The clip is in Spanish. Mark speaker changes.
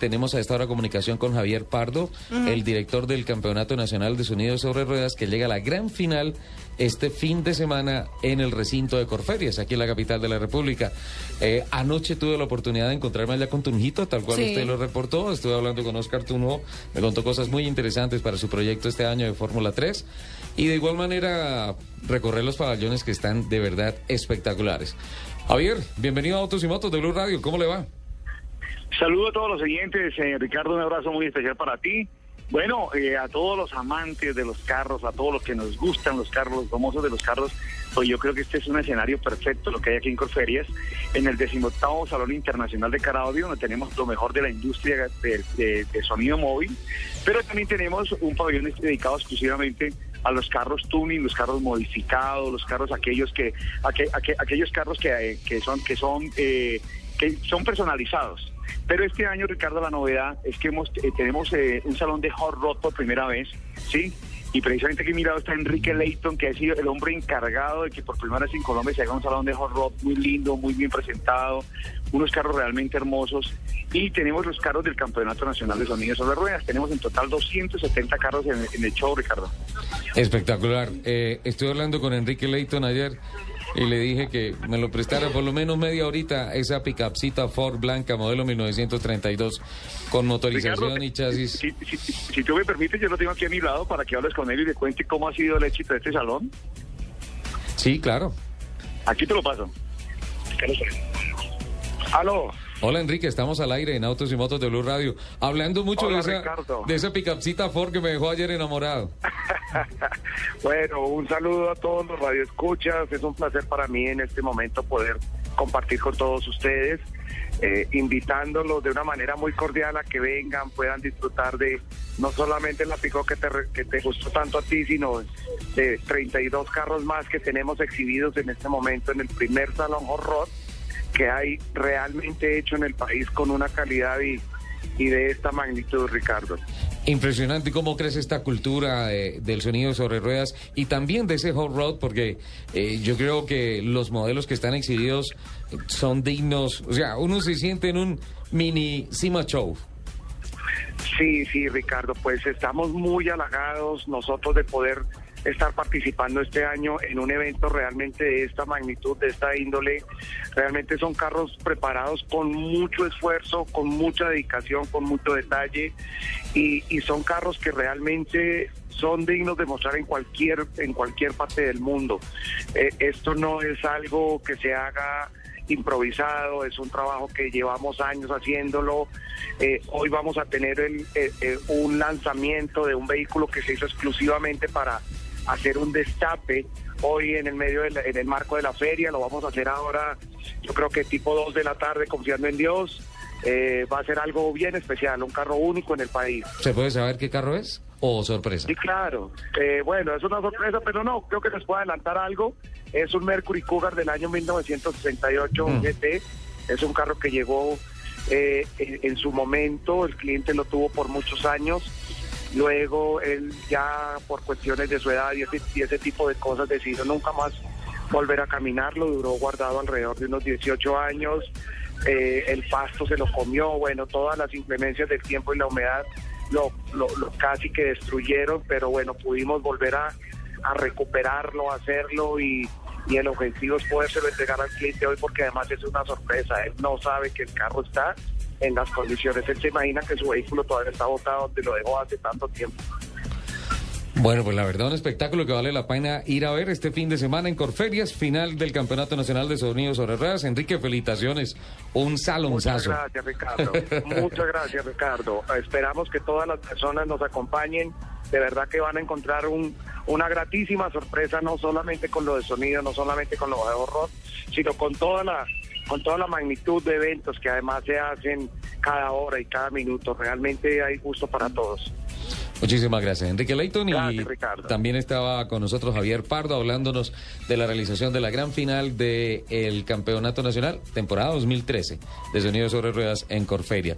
Speaker 1: Tenemos a esta hora comunicación con Javier Pardo, el director del Campeonato Nacional de Sonidos sobre Ruedas, que llega a la gran final este fin de semana en el recinto de Corferias, aquí en la capital de la República. Eh, anoche tuve la oportunidad de encontrarme allá con Tunjito, tal cual
Speaker 2: Sí.
Speaker 1: usted lo reportó. Estuve hablando con Oscar Tunjo, me contó cosas muy interesantes para su proyecto este año de Fórmula 3. Y de igual manera recorrer los pabellones que están de verdad espectaculares. Javier, bienvenido a Autos y Motos de Blue Radio, ¿cómo le va?
Speaker 3: Saludo a todos los oyentes, eh, Ricardo, un abrazo muy especial para ti. Bueno, eh, a todos los amantes de los carros, a todos los que nos gustan los carros, los famosos de los carros, pues yo creo que este es un escenario perfecto lo que hay aquí en Corferias, en el decimoctavo Salón Internacional de Car Audio, donde tenemos lo mejor de la industria de, de- de sonido móvil, pero también tenemos un pabellón dedicado exclusivamente a los carros tuning, los carros modificados, los carros aquellos que, aque- aque- aquellos carros que, eh, que son, que son, eh, que son personalizados. Pero este año, Ricardo, la novedad es que hemos, eh, tenemos eh, un salón de hot rod por primera vez, ¿sí? Y precisamente aquí mirado está Enrique Leighton, que ha sido el hombre encargado de que por primera vez en Colombia se haga un salón de hot rod muy lindo, muy bien presentado, unos carros realmente hermosos. Y tenemos los carros del Campeonato Nacional de Sonidos sobre Ruedas. Tenemos en total 270 carros en, en el show, Ricardo.
Speaker 1: Espectacular. Eh, estoy hablando con Enrique Leighton ayer y le dije que me lo prestara por lo menos media horita esa picapcita Ford blanca modelo 1932 con motorización
Speaker 3: Ricardo,
Speaker 1: y chasis.
Speaker 3: Si, si- si- si tú me permites, yo lo tengo aquí a mi lado para que hables con él y le cuente cómo ha sido el éxito de este salón.
Speaker 1: Sí, claro.
Speaker 3: Aquí te lo paso. Aló.
Speaker 1: Hola Enrique, estamos al aire en Autos y Motos de Blue Radio, hablando mucho
Speaker 3: Hola,
Speaker 1: de esa
Speaker 3: Ricardo.
Speaker 1: de esa picapcita Ford que me dejó ayer enamorado.
Speaker 4: Bueno, un saludo a todos los radioescuchas. Es un placer para mí en este momento poder compartir con todos ustedes, eh, invitándolos de una manera muy cordial a que vengan, puedan disfrutar de no solamente la pico que te, que te gustó tanto a ti, sino de 32 carros más que tenemos exhibidos en este momento en el primer salón horror que hay realmente hecho en el país con una calidad y, y de esta magnitud, Ricardo.
Speaker 1: Impresionante cómo crece esta cultura eh, del sonido sobre ruedas y también de ese hot rod, porque eh, yo creo que los modelos que están exhibidos son dignos. O sea, uno se siente en un mini Cima Show.
Speaker 4: Sí, sí, Ricardo, pues estamos muy halagados nosotros de poder estar participando este año en un evento realmente de esta magnitud, de esta índole. Realmente son carros preparados con mucho esfuerzo, con mucha dedicación, con mucho detalle y, son carros que realmente son dignos de mostrar en cualquier en cualquier parte del mundo. Eh, esto no es algo que se haga improvisado, es un trabajo que llevamos años haciéndolo. Eh, hoy vamos a tener el, eh, eh, un lanzamiento de un vehículo que se hizo exclusivamente para hacer un destape hoy en el medio de la- en el marco de la feria, lo vamos a hacer ahora, yo creo que tipo 2 de la tarde, confiando en Dios. Eh, va a ser algo bien especial, un carro único en el país.
Speaker 1: ¿Se puede saber qué carro es? ¿O sorpresa?
Speaker 4: Sí, claro. Eh, bueno, es una sorpresa, pero no, creo que les puedo adelantar algo. Es un Mercury Cougar del año 1968 un
Speaker 1: Mm.
Speaker 4: GT. Es un carro que llegó eh, en, en su momento, el cliente lo tuvo por muchos años. Luego él ya por cuestiones de su edad y ese, y ese tipo de cosas decidió nunca más volver a caminarlo. Duró guardado alrededor de unos 18 años. Eh, el pasto se lo comió, bueno, todas las inclemencias del tiempo y la humedad lo, lo, lo casi que destruyeron, pero bueno, pudimos volver a, recuperarlo, hacerlo y, y el objetivo es podérselo entregar al cliente hoy porque además es una sorpresa, él no sabe que el carro está en las condiciones, él se imagina que su vehículo todavía está botado donde lo dejó hace tanto tiempo.
Speaker 1: Bueno, pues la verdad un espectáculo que vale la pena ir a ver este fin de semana en Corferias, final del Campeonato Nacional de Sonidos sobre Ruedas. Enrique, felicitaciones. Un
Speaker 4: Muchas
Speaker 1: salonzazo.
Speaker 4: gracias, Ricardo. Muchas gracias, Ricardo. Esperamos que todas las personas nos acompañen. De verdad que van a encontrar un, una gratísima sorpresa, no solamente con lo de sonido, no solamente con lo de horror, sino con toda la con toda la magnitud de eventos que además se hacen cada hora y cada minuto. Realmente hay gusto para todos.
Speaker 1: Muchísimas gracias, Enrique Leighton. Y
Speaker 4: Gracias,
Speaker 1: también estaba con nosotros Javier Pardo hablándonos de la realización de la gran final del Campeonato Nacional, temporada 2013, de Sonidos sobre Ruedas en Corferia.